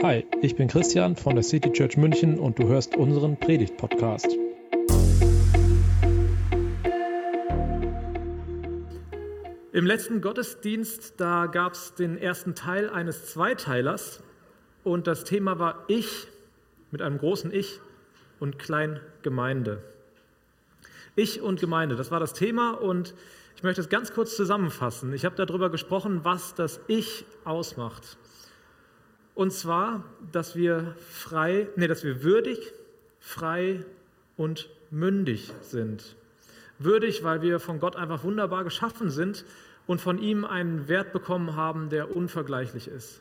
Hi, ich bin Christian von der City Church München und du hörst unseren Predigt-Podcast. Im letzten Gottesdienst, da gab es den ersten Teil eines Zweiteilers und das Thema war Ich mit einem großen Ich und Klein Gemeinde. Ich und Gemeinde, das war das Thema und ich möchte es ganz kurz zusammenfassen. Ich habe darüber gesprochen, was das Ich ausmacht. Und zwar, dass wir frei, nee, dass wir würdig, frei und mündig sind. Würdig, weil wir von Gott einfach wunderbar geschaffen sind und von ihm einen Wert bekommen haben, der unvergleichlich ist.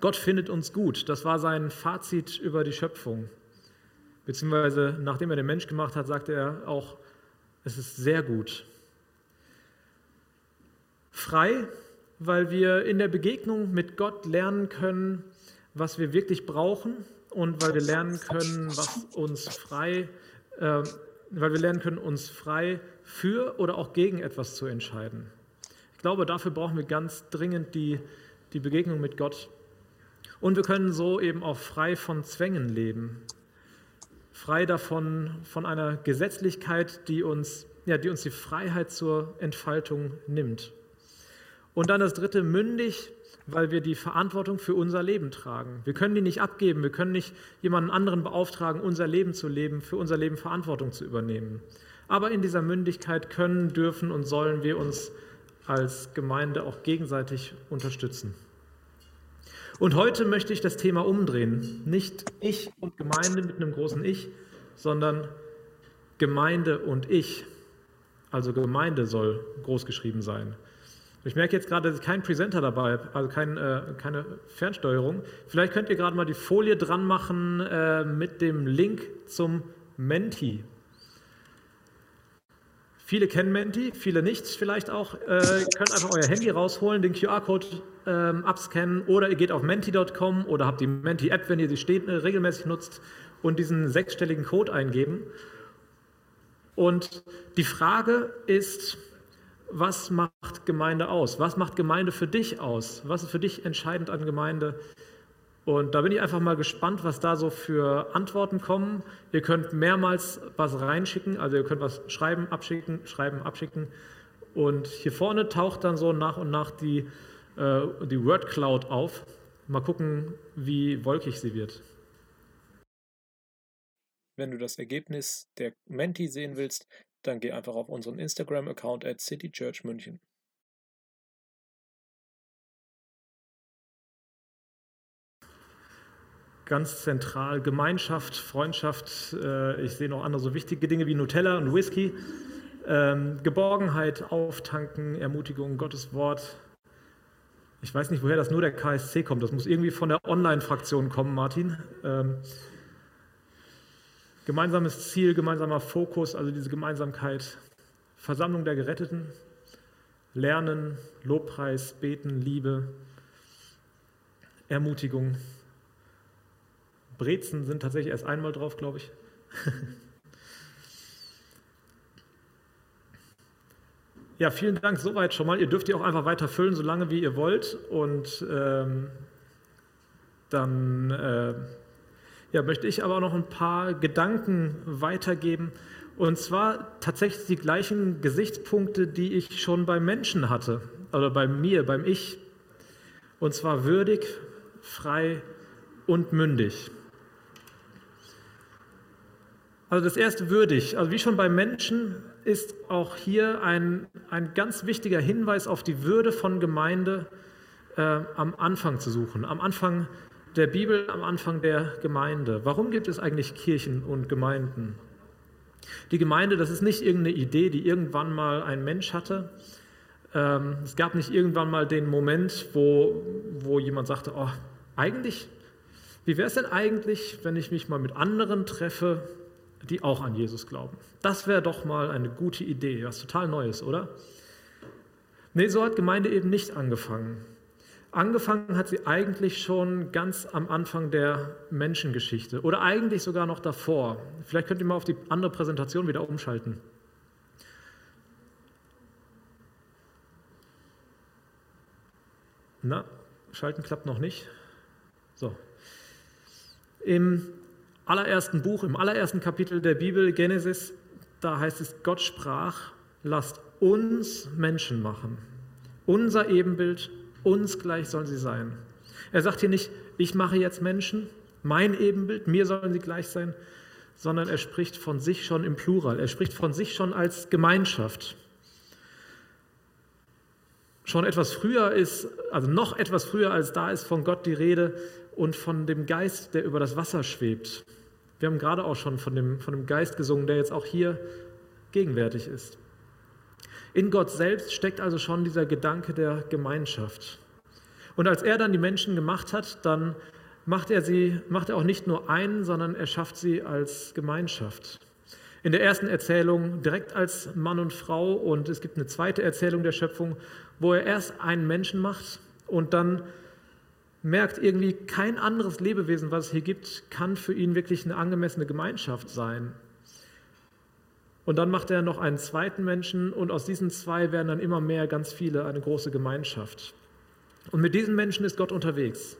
Gott findet uns gut. Das war sein Fazit über die Schöpfung. Beziehungsweise, nachdem er den Mensch gemacht hat, sagte er auch, es ist sehr gut. Frei, weil wir in der Begegnung mit Gott lernen können, was wir wirklich brauchen und weil wir lernen können, was uns frei, äh, weil wir lernen können, uns frei für oder auch gegen etwas zu entscheiden. Ich glaube, dafür brauchen wir ganz dringend die, die Begegnung mit Gott. Und wir können so eben auch frei von Zwängen leben. Frei davon, von einer Gesetzlichkeit, die uns, ja, die uns die Freiheit zur Entfaltung nimmt. Und dann das dritte, mündig, weil wir die Verantwortung für unser Leben tragen. Wir können die nicht abgeben, wir können nicht jemanden anderen beauftragen, unser Leben zu leben, für unser Leben Verantwortung zu übernehmen. Aber in dieser Mündigkeit können, dürfen und sollen wir uns als Gemeinde auch gegenseitig unterstützen. Und heute möchte ich das Thema umdrehen. Nicht ich und Gemeinde mit einem großen Ich, sondern Gemeinde und ich. Also Gemeinde soll großgeschrieben sein. Ich merke jetzt gerade, dass ich keinen Presenter dabei habe, also kein, äh, keine Fernsteuerung. Vielleicht könnt ihr gerade mal die Folie dran machen äh, mit dem Link zum Menti. Viele kennen Menti, viele nicht vielleicht auch. Äh, ihr könnt einfach euer Handy rausholen, den QR-Code ähm, abscannen oder ihr geht auf menti.com oder habt die Menti-App, wenn ihr sie steht, äh, regelmäßig nutzt und diesen sechsstelligen Code eingeben. Und die Frage ist, was macht Gemeinde aus? Was macht Gemeinde für dich aus? Was ist für dich entscheidend an Gemeinde? Und da bin ich einfach mal gespannt, was da so für Antworten kommen. Ihr könnt mehrmals was reinschicken, also ihr könnt was schreiben, abschicken, schreiben, abschicken. Und hier vorne taucht dann so nach und nach die, äh, die Word Cloud auf. Mal gucken, wie wolkig sie wird. Wenn du das Ergebnis der Menti sehen willst, dann geh einfach auf unseren Instagram-Account at citychurchmünchen. Ganz zentral Gemeinschaft, Freundschaft. Äh, ich sehe noch andere so wichtige Dinge wie Nutella und Whisky. Ähm, Geborgenheit, Auftanken, Ermutigung, Gottes Wort. Ich weiß nicht, woher das nur der KSC kommt. Das muss irgendwie von der Online-Fraktion kommen, Martin. Ähm, Gemeinsames Ziel, gemeinsamer Fokus, also diese Gemeinsamkeit. Versammlung der Geretteten, Lernen, Lobpreis, Beten, Liebe, Ermutigung. Brezen sind tatsächlich erst einmal drauf, glaube ich. ja, vielen Dank soweit schon mal. Ihr dürft ihr auch einfach weiter füllen, solange wie ihr wollt. Und ähm, dann äh, ja, möchte ich aber noch ein paar Gedanken weitergeben. Und zwar tatsächlich die gleichen Gesichtspunkte, die ich schon beim Menschen hatte, oder bei mir, beim Ich. Und zwar würdig, frei und mündig. Also das erste würdig. Also wie schon beim Menschen ist auch hier ein, ein ganz wichtiger Hinweis auf die Würde von Gemeinde äh, am Anfang zu suchen. Am Anfang der Bibel am Anfang der Gemeinde. Warum gibt es eigentlich Kirchen und Gemeinden? Die Gemeinde, das ist nicht irgendeine Idee, die irgendwann mal ein Mensch hatte. Ähm, es gab nicht irgendwann mal den Moment, wo, wo jemand sagte, oh, eigentlich, wie wäre es denn eigentlich, wenn ich mich mal mit anderen treffe, die auch an Jesus glauben? Das wäre doch mal eine gute Idee, was total Neues, oder? Nee, so hat Gemeinde eben nicht angefangen. Angefangen hat sie eigentlich schon ganz am Anfang der Menschengeschichte oder eigentlich sogar noch davor. Vielleicht könnt ihr mal auf die andere Präsentation wieder umschalten. Na, schalten klappt noch nicht. So. Im allerersten Buch, im allerersten Kapitel der Bibel, Genesis, da heißt es, Gott sprach, lasst uns Menschen machen. Unser Ebenbild, uns gleich sollen sie sein. Er sagt hier nicht, ich mache jetzt Menschen, mein Ebenbild, mir sollen sie gleich sein, sondern er spricht von sich schon im Plural. Er spricht von sich schon als Gemeinschaft. Schon etwas früher ist, also noch etwas früher als da ist von Gott die Rede und von dem Geist, der über das Wasser schwebt. Wir haben gerade auch schon von dem, von dem Geist gesungen, der jetzt auch hier gegenwärtig ist. In Gott selbst steckt also schon dieser Gedanke der Gemeinschaft. Und als er dann die Menschen gemacht hat, dann macht er sie, macht er auch nicht nur einen, sondern er schafft sie als Gemeinschaft. In der ersten Erzählung direkt als Mann und Frau und es gibt eine zweite Erzählung der Schöpfung, wo er erst einen Menschen macht und dann merkt irgendwie, kein anderes Lebewesen, was es hier gibt, kann für ihn wirklich eine angemessene Gemeinschaft sein. Und dann macht er noch einen zweiten Menschen und aus diesen zwei werden dann immer mehr, ganz viele, eine große Gemeinschaft. Und mit diesen Menschen ist Gott unterwegs.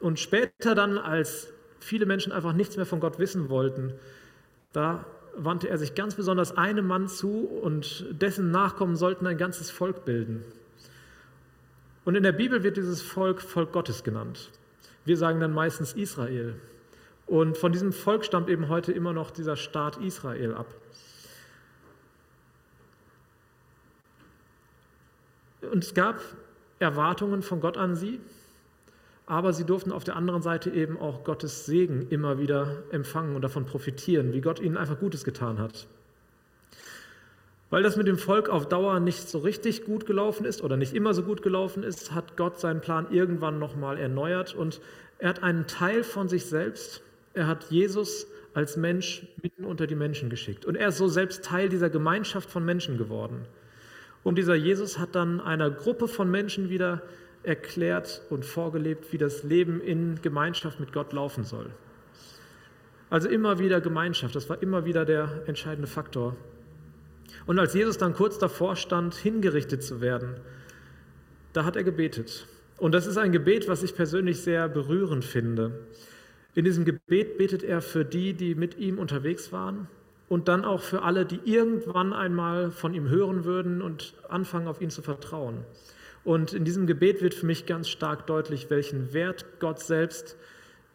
Und später dann, als viele Menschen einfach nichts mehr von Gott wissen wollten, da wandte er sich ganz besonders einem Mann zu und dessen Nachkommen sollten ein ganzes Volk bilden. Und in der Bibel wird dieses Volk Volk Gottes genannt. Wir sagen dann meistens Israel. Und von diesem Volk stammt eben heute immer noch dieser Staat Israel ab. Und es gab Erwartungen von Gott an sie, aber sie durften auf der anderen Seite eben auch Gottes Segen immer wieder empfangen und davon profitieren, wie Gott ihnen einfach Gutes getan hat. Weil das mit dem Volk auf Dauer nicht so richtig gut gelaufen ist oder nicht immer so gut gelaufen ist, hat Gott seinen Plan irgendwann nochmal erneuert und er hat einen Teil von sich selbst, er hat Jesus als Mensch mitten unter die Menschen geschickt. Und er ist so selbst Teil dieser Gemeinschaft von Menschen geworden. Und dieser Jesus hat dann einer Gruppe von Menschen wieder erklärt und vorgelebt, wie das Leben in Gemeinschaft mit Gott laufen soll. Also immer wieder Gemeinschaft, das war immer wieder der entscheidende Faktor. Und als Jesus dann kurz davor stand, hingerichtet zu werden, da hat er gebetet. Und das ist ein Gebet, was ich persönlich sehr berührend finde. In diesem Gebet betet er für die, die mit ihm unterwegs waren und dann auch für alle, die irgendwann einmal von ihm hören würden und anfangen, auf ihn zu vertrauen. Und in diesem Gebet wird für mich ganz stark deutlich, welchen Wert Gott selbst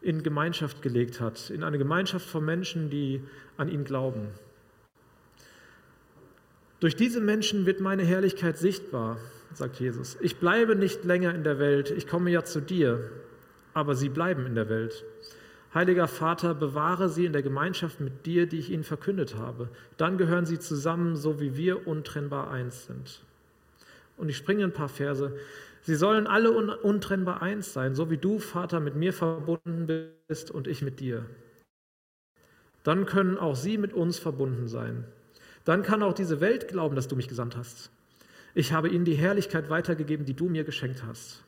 in Gemeinschaft gelegt hat, in eine Gemeinschaft von Menschen, die an ihn glauben. Durch diese Menschen wird meine Herrlichkeit sichtbar, sagt Jesus. Ich bleibe nicht länger in der Welt, ich komme ja zu dir, aber sie bleiben in der Welt. Heiliger Vater, bewahre sie in der Gemeinschaft mit dir, die ich ihnen verkündet habe. Dann gehören sie zusammen, so wie wir untrennbar eins sind. Und ich springe ein paar Verse. Sie sollen alle untrennbar eins sein, so wie du, Vater, mit mir verbunden bist und ich mit dir. Dann können auch sie mit uns verbunden sein. Dann kann auch diese Welt glauben, dass du mich gesandt hast. Ich habe ihnen die Herrlichkeit weitergegeben, die du mir geschenkt hast.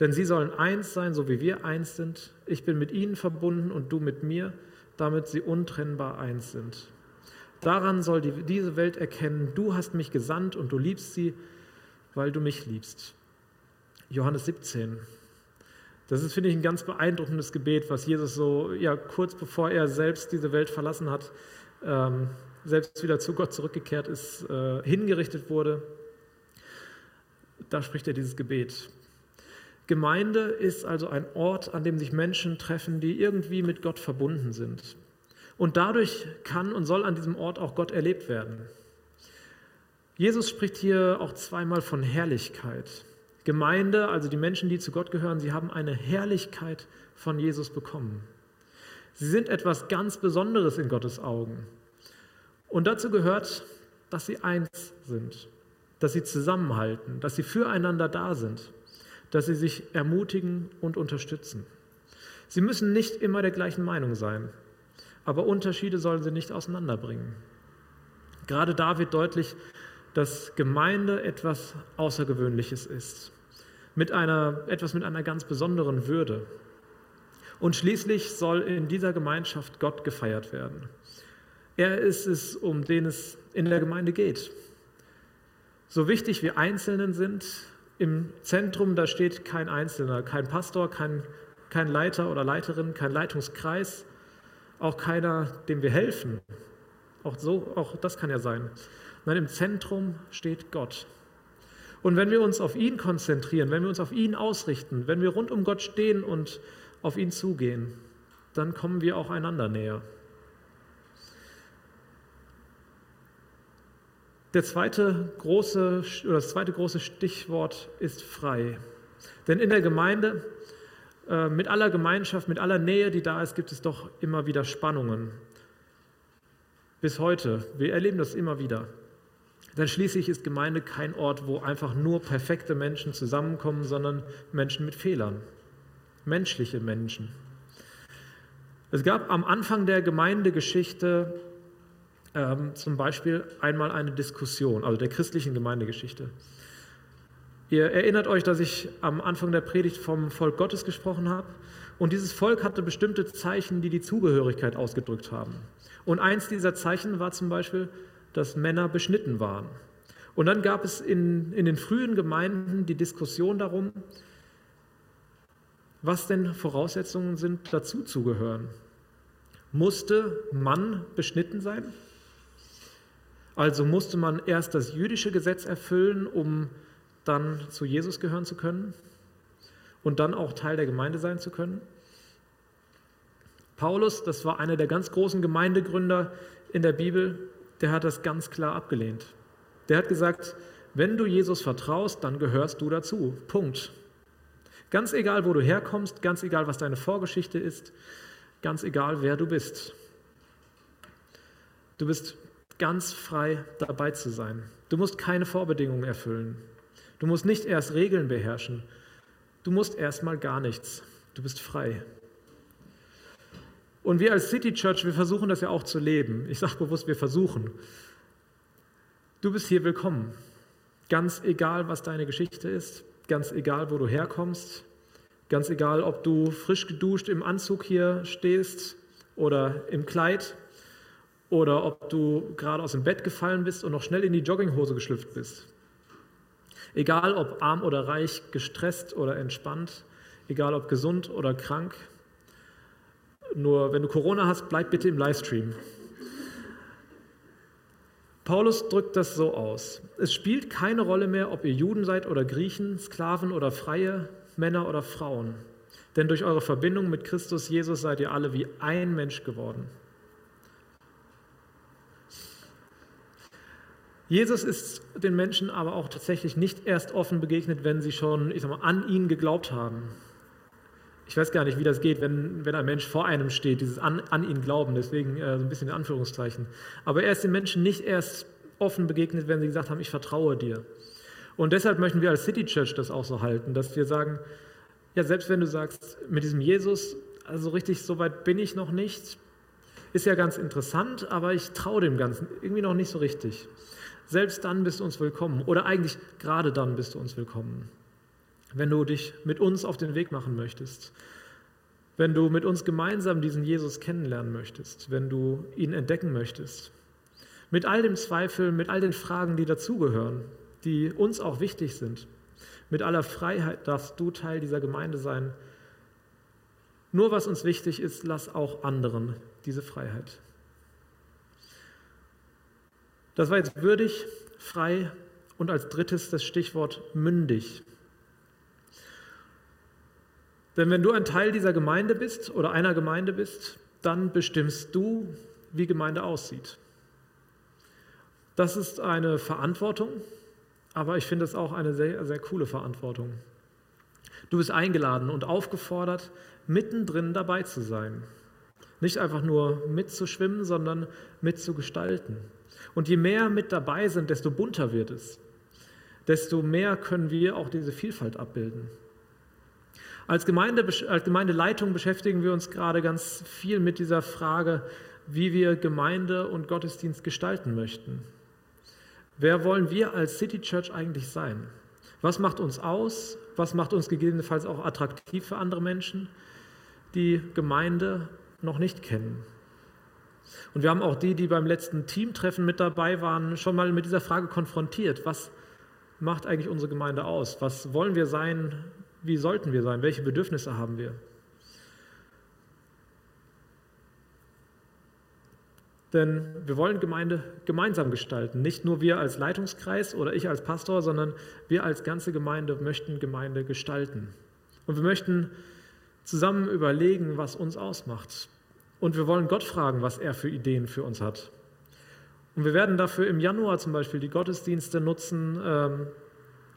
Denn sie sollen eins sein, so wie wir eins sind. Ich bin mit ihnen verbunden und du mit mir, damit sie untrennbar eins sind. Daran soll die, diese Welt erkennen, du hast mich gesandt und du liebst sie, weil du mich liebst. Johannes 17. Das ist, finde ich, ein ganz beeindruckendes Gebet, was Jesus so ja, kurz bevor er selbst diese Welt verlassen hat, ähm, selbst wieder zu Gott zurückgekehrt ist, äh, hingerichtet wurde. Da spricht er dieses Gebet. Gemeinde ist also ein Ort, an dem sich Menschen treffen, die irgendwie mit Gott verbunden sind. Und dadurch kann und soll an diesem Ort auch Gott erlebt werden. Jesus spricht hier auch zweimal von Herrlichkeit. Gemeinde, also die Menschen, die zu Gott gehören, sie haben eine Herrlichkeit von Jesus bekommen. Sie sind etwas ganz Besonderes in Gottes Augen. Und dazu gehört, dass sie eins sind, dass sie zusammenhalten, dass sie füreinander da sind dass sie sich ermutigen und unterstützen. Sie müssen nicht immer der gleichen Meinung sein, aber Unterschiede sollen sie nicht auseinanderbringen. Gerade da wird deutlich, dass Gemeinde etwas Außergewöhnliches ist, mit einer, etwas mit einer ganz besonderen Würde. Und schließlich soll in dieser Gemeinschaft Gott gefeiert werden. Er ist es, um den es in der Gemeinde geht. So wichtig wir Einzelnen sind, im Zentrum, da steht kein Einzelner, kein Pastor, kein kein Leiter oder Leiterin, kein Leitungskreis, auch keiner, dem wir helfen. Auch, so, auch das kann ja sein. Nein, im Zentrum steht Gott. Und wenn wir uns auf ihn konzentrieren, wenn wir uns auf ihn ausrichten, wenn wir rund um Gott stehen und auf ihn zugehen, dann kommen wir auch einander näher. Der zweite große, oder das zweite große Stichwort ist frei. Denn in der Gemeinde, äh, mit aller Gemeinschaft, mit aller Nähe, die da ist, gibt es doch immer wieder Spannungen. Bis heute. Wir erleben das immer wieder. Denn schließlich ist Gemeinde kein Ort, wo einfach nur perfekte Menschen zusammenkommen, sondern Menschen mit Fehlern. Menschliche Menschen. Es gab am Anfang der Gemeindegeschichte ähm, zum Beispiel einmal eine Diskussion, also der christlichen Gemeindegeschichte. Ihr erinnert euch, dass ich am Anfang der Predigt vom Volk Gottes gesprochen habe. Und dieses Volk hatte bestimmte Zeichen, die die Zugehörigkeit ausgedrückt haben. Und eins dieser Zeichen war zum Beispiel, dass Männer beschnitten waren. Und dann gab es in, in den frühen Gemeinden die Diskussion darum, was denn Voraussetzungen sind, dazu zu gehören. Musste Mann beschnitten sein? Also musste man erst das jüdische Gesetz erfüllen, um dann zu Jesus gehören zu können und dann auch Teil der Gemeinde sein zu können. Paulus, das war einer der ganz großen Gemeindegründer in der Bibel, der hat das ganz klar abgelehnt. Der hat gesagt, wenn du Jesus vertraust, dann gehörst du dazu. Punkt. Ganz egal, wo du herkommst, ganz egal, was deine Vorgeschichte ist, ganz egal, wer du bist. Du bist ganz frei dabei zu sein. Du musst keine Vorbedingungen erfüllen. Du musst nicht erst Regeln beherrschen. Du musst erstmal gar nichts. Du bist frei. Und wir als City Church, wir versuchen das ja auch zu leben. Ich sage bewusst, wir versuchen. Du bist hier willkommen. Ganz egal, was deine Geschichte ist, ganz egal, wo du herkommst, ganz egal, ob du frisch geduscht im Anzug hier stehst oder im Kleid oder ob du gerade aus dem Bett gefallen bist und noch schnell in die Jogginghose geschlüpft bist. Egal ob arm oder reich, gestresst oder entspannt, egal ob gesund oder krank. Nur wenn du Corona hast, bleib bitte im Livestream. Paulus drückt das so aus. Es spielt keine Rolle mehr, ob ihr Juden seid oder Griechen, Sklaven oder Freie, Männer oder Frauen. Denn durch eure Verbindung mit Christus Jesus seid ihr alle wie ein Mensch geworden. Jesus ist den Menschen aber auch tatsächlich nicht erst offen begegnet, wenn sie schon ich sag mal, an ihn geglaubt haben. Ich weiß gar nicht, wie das geht, wenn, wenn ein Mensch vor einem steht, dieses an, an ihn glauben, deswegen äh, so ein bisschen in Anführungszeichen. Aber er ist den Menschen nicht erst offen begegnet, wenn sie gesagt haben, ich vertraue dir. Und deshalb möchten wir als City Church das auch so halten, dass wir sagen, ja, selbst wenn du sagst, mit diesem Jesus, also richtig so weit bin ich noch nicht, ist ja ganz interessant, aber ich traue dem Ganzen irgendwie noch nicht so richtig. Selbst dann bist du uns willkommen oder eigentlich gerade dann bist du uns willkommen. Wenn du dich mit uns auf den Weg machen möchtest, wenn du mit uns gemeinsam diesen Jesus kennenlernen möchtest, wenn du ihn entdecken möchtest, mit all dem Zweifel, mit all den Fragen, die dazugehören, die uns auch wichtig sind, mit aller Freiheit darfst du Teil dieser Gemeinde sein. Nur was uns wichtig ist, lass auch anderen diese Freiheit. Das war jetzt würdig, frei und als drittes das Stichwort mündig. Denn wenn du ein Teil dieser Gemeinde bist oder einer Gemeinde bist, dann bestimmst du, wie Gemeinde aussieht. Das ist eine Verantwortung, aber ich finde es auch eine sehr, sehr coole Verantwortung. Du bist eingeladen und aufgefordert, mittendrin dabei zu sein. Nicht einfach nur mitzuschwimmen, sondern mitzugestalten. Und je mehr mit dabei sind, desto bunter wird es. Desto mehr können wir auch diese Vielfalt abbilden. Als, Gemeinde, als Gemeindeleitung beschäftigen wir uns gerade ganz viel mit dieser Frage, wie wir Gemeinde und Gottesdienst gestalten möchten. Wer wollen wir als City Church eigentlich sein? Was macht uns aus? Was macht uns gegebenenfalls auch attraktiv für andere Menschen, die Gemeinde noch nicht kennen? Und wir haben auch die, die beim letzten Teamtreffen mit dabei waren, schon mal mit dieser Frage konfrontiert. Was macht eigentlich unsere Gemeinde aus? Was wollen wir sein? Wie sollten wir sein? Welche Bedürfnisse haben wir? Denn wir wollen Gemeinde gemeinsam gestalten. Nicht nur wir als Leitungskreis oder ich als Pastor, sondern wir als ganze Gemeinde möchten Gemeinde gestalten. Und wir möchten zusammen überlegen, was uns ausmacht. Und wir wollen Gott fragen, was er für Ideen für uns hat. Und wir werden dafür im Januar zum Beispiel die Gottesdienste nutzen, ähm,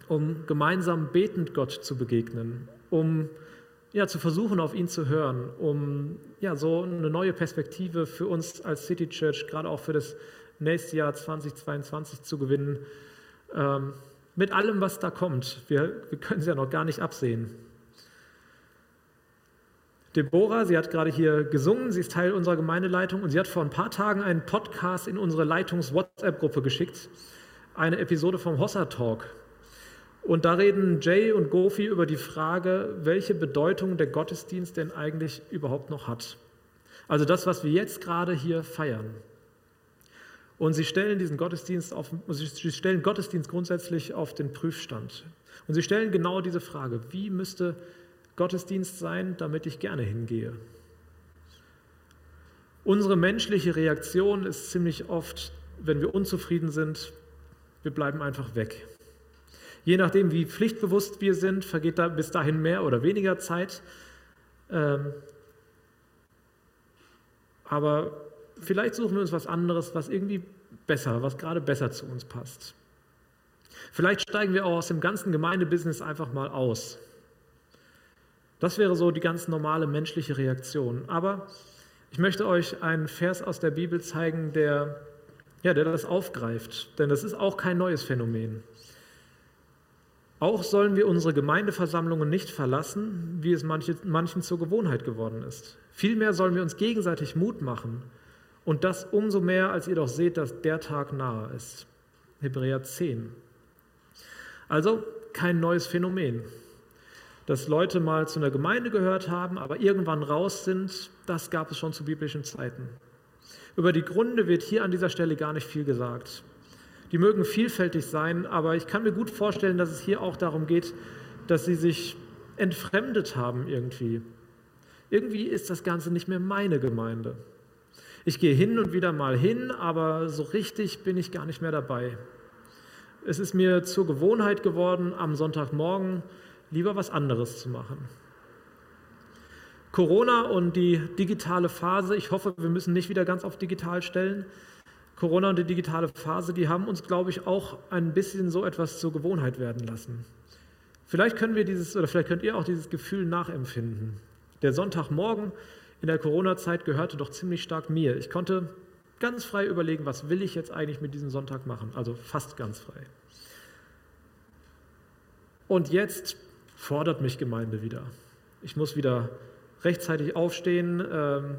um gemeinsam betend Gott zu begegnen, um ja, zu versuchen, auf ihn zu hören, um ja, so eine neue Perspektive für uns als City Church, gerade auch für das nächste Jahr 2022 zu gewinnen. Ähm, mit allem, was da kommt. Wir, wir können es ja noch gar nicht absehen. Deborah, sie hat gerade hier gesungen, sie ist Teil unserer Gemeindeleitung und sie hat vor ein paar Tagen einen Podcast in unsere Leitungs-WhatsApp-Gruppe geschickt, eine Episode vom Hossa Talk. Und da reden Jay und Gofi über die Frage, welche Bedeutung der Gottesdienst denn eigentlich überhaupt noch hat. Also das, was wir jetzt gerade hier feiern. Und sie stellen diesen Gottesdienst auf, sie stellen Gottesdienst grundsätzlich auf den Prüfstand. Und sie stellen genau diese Frage, wie müsste Gottesdienst sein, damit ich gerne hingehe? Unsere menschliche Reaktion ist ziemlich oft, wenn wir unzufrieden sind, wir bleiben einfach weg. Je nachdem, wie pflichtbewusst wir sind, vergeht da bis dahin mehr oder weniger Zeit. Ähm, aber vielleicht suchen wir uns was anderes, was irgendwie besser, was gerade besser zu uns passt. Vielleicht steigen wir auch aus dem ganzen Gemeindebusiness einfach mal aus. Das wäre so die ganz normale menschliche Reaktion. Aber ich möchte euch einen Vers aus der Bibel zeigen, der, ja, der das aufgreift. Denn das ist auch kein neues Phänomen. Auch sollen wir unsere Gemeindeversammlungen nicht verlassen, wie es manche, manchen zur Gewohnheit geworden ist. Vielmehr sollen wir uns gegenseitig Mut machen und das umso mehr, als ihr doch seht, dass der Tag nahe ist. Hebräer 10. Also kein neues Phänomen. Dass Leute mal zu einer Gemeinde gehört haben, aber irgendwann raus sind, das gab es schon zu biblischen Zeiten. Über die Gründe wird hier an dieser Stelle gar nicht viel gesagt. Die mögen vielfältig sein, aber ich kann mir gut vorstellen, dass es hier auch darum geht, dass sie sich entfremdet haben irgendwie. Irgendwie ist das Ganze nicht mehr meine Gemeinde. Ich gehe hin und wieder mal hin, aber so richtig bin ich gar nicht mehr dabei. Es ist mir zur Gewohnheit geworden, am Sonntagmorgen lieber was anderes zu machen. Corona und die digitale Phase, ich hoffe, wir müssen nicht wieder ganz auf digital stellen, Corona und die digitale Phase, die haben uns, glaube ich, auch ein bisschen so etwas zur Gewohnheit werden lassen. Vielleicht können wir dieses oder vielleicht könnt ihr auch dieses Gefühl nachempfinden. Der Sonntagmorgen in der Corona-Zeit gehörte doch ziemlich stark mir. Ich konnte ganz frei überlegen, was will ich jetzt eigentlich mit diesem Sonntag machen? Also fast ganz frei. Und jetzt fordert mich Gemeinde wieder. Ich muss wieder rechtzeitig aufstehen, ähm,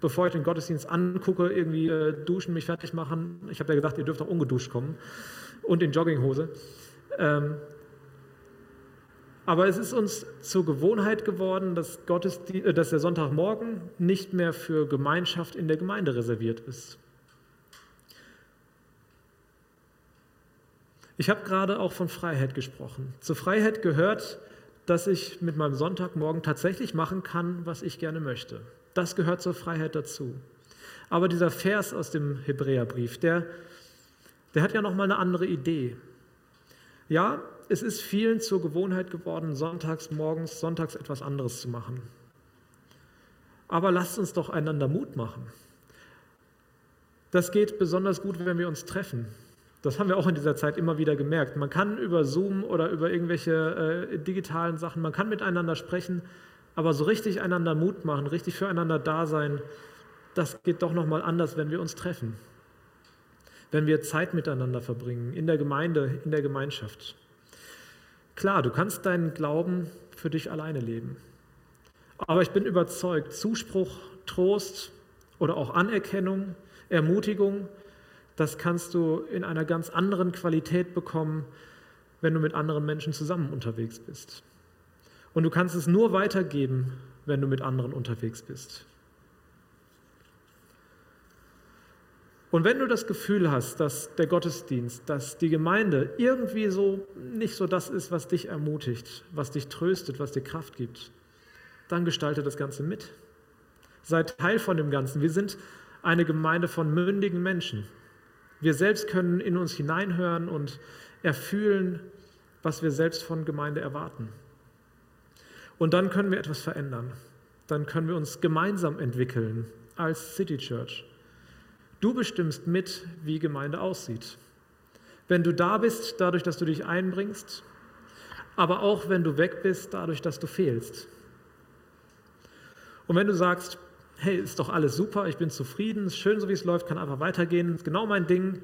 bevor ich den Gottesdienst angucke, irgendwie äh, duschen, mich fertig machen. Ich habe ja gesagt, ihr dürft auch ungeduscht kommen und in Jogginghose. Ähm, aber es ist uns zur Gewohnheit geworden, dass, äh, dass der Sonntagmorgen nicht mehr für Gemeinschaft in der Gemeinde reserviert ist. Ich habe gerade auch von Freiheit gesprochen. Zur Freiheit gehört, dass ich mit meinem Sonntagmorgen tatsächlich machen kann, was ich gerne möchte. Das gehört zur Freiheit dazu. Aber dieser Vers aus dem Hebräerbrief, der, der hat ja noch mal eine andere Idee. Ja, es ist vielen zur Gewohnheit geworden, sonntags morgens, sonntags etwas anderes zu machen. Aber lasst uns doch einander Mut machen. Das geht besonders gut, wenn wir uns treffen. Das haben wir auch in dieser Zeit immer wieder gemerkt. Man kann über Zoom oder über irgendwelche äh, digitalen Sachen, man kann miteinander sprechen, aber so richtig einander Mut machen, richtig füreinander da sein, das geht doch nochmal anders, wenn wir uns treffen. Wenn wir Zeit miteinander verbringen, in der Gemeinde, in der Gemeinschaft. Klar, du kannst deinen Glauben für dich alleine leben. Aber ich bin überzeugt, Zuspruch, Trost oder auch Anerkennung, Ermutigung, das kannst du in einer ganz anderen Qualität bekommen, wenn du mit anderen Menschen zusammen unterwegs bist. Und du kannst es nur weitergeben, wenn du mit anderen unterwegs bist. Und wenn du das Gefühl hast, dass der Gottesdienst, dass die Gemeinde irgendwie so nicht so das ist, was dich ermutigt, was dich tröstet, was dir Kraft gibt, dann gestalte das Ganze mit. Sei Teil von dem Ganzen. Wir sind eine Gemeinde von mündigen Menschen. Wir selbst können in uns hineinhören und erfühlen, was wir selbst von Gemeinde erwarten. Und dann können wir etwas verändern. Dann können wir uns gemeinsam entwickeln als City Church. Du bestimmst mit, wie Gemeinde aussieht. Wenn du da bist, dadurch, dass du dich einbringst, aber auch wenn du weg bist, dadurch, dass du fehlst. Und wenn du sagst, hey, ist doch alles super, ich bin zufrieden, ist schön, so wie es läuft, kann einfach weitergehen, ist genau mein Ding,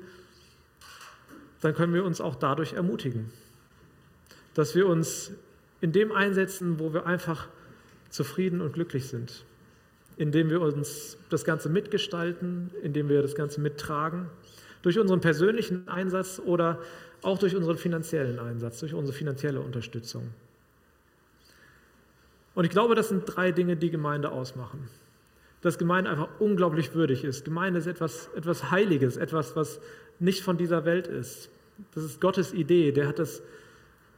dann können wir uns auch dadurch ermutigen, dass wir uns in dem einsetzen, wo wir einfach zufrieden und glücklich sind, indem wir uns das Ganze mitgestalten, indem wir das Ganze mittragen, durch unseren persönlichen Einsatz oder auch durch unseren finanziellen Einsatz, durch unsere finanzielle Unterstützung. Und ich glaube, das sind drei Dinge, die Gemeinde ausmachen dass Gemeinde einfach unglaublich würdig ist. Gemeinde ist etwas, etwas Heiliges, etwas, was nicht von dieser Welt ist. Das ist Gottes Idee, der hat das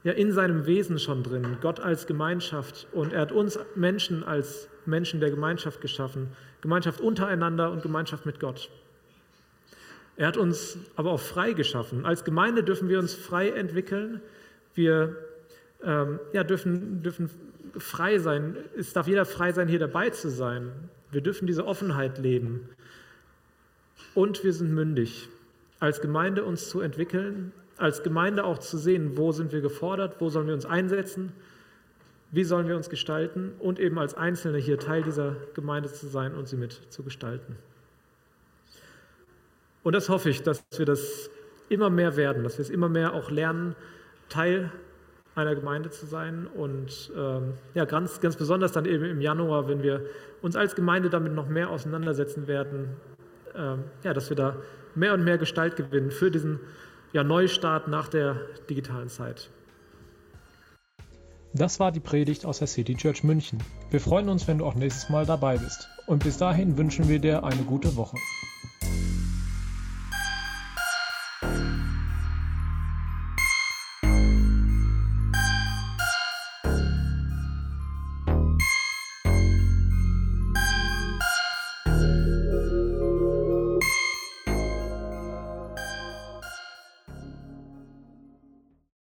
ja in seinem Wesen schon drin, Gott als Gemeinschaft. Und er hat uns Menschen als Menschen der Gemeinschaft geschaffen, Gemeinschaft untereinander und Gemeinschaft mit Gott. Er hat uns aber auch frei geschaffen. Als Gemeinde dürfen wir uns frei entwickeln. Wir ähm, ja, dürfen, dürfen frei sein. Es darf jeder frei sein, hier dabei zu sein. Wir dürfen diese Offenheit leben. Und wir sind mündig, als Gemeinde uns zu entwickeln, als Gemeinde auch zu sehen, wo sind wir gefordert, wo sollen wir uns einsetzen, wie sollen wir uns gestalten und eben als Einzelne hier Teil dieser Gemeinde zu sein und sie mit zu gestalten. Und das hoffe ich, dass wir das immer mehr werden, dass wir es immer mehr auch lernen, Teil einer Gemeinde zu sein und ähm, ja, ganz, ganz besonders dann eben im Januar, wenn wir uns als Gemeinde damit noch mehr auseinandersetzen werden, ähm, ja, dass wir da mehr und mehr Gestalt gewinnen für diesen ja, Neustart nach der digitalen Zeit. Das war die Predigt aus der City Church München. Wir freuen uns, wenn du auch nächstes Mal dabei bist. Und bis dahin wünschen wir dir eine gute Woche.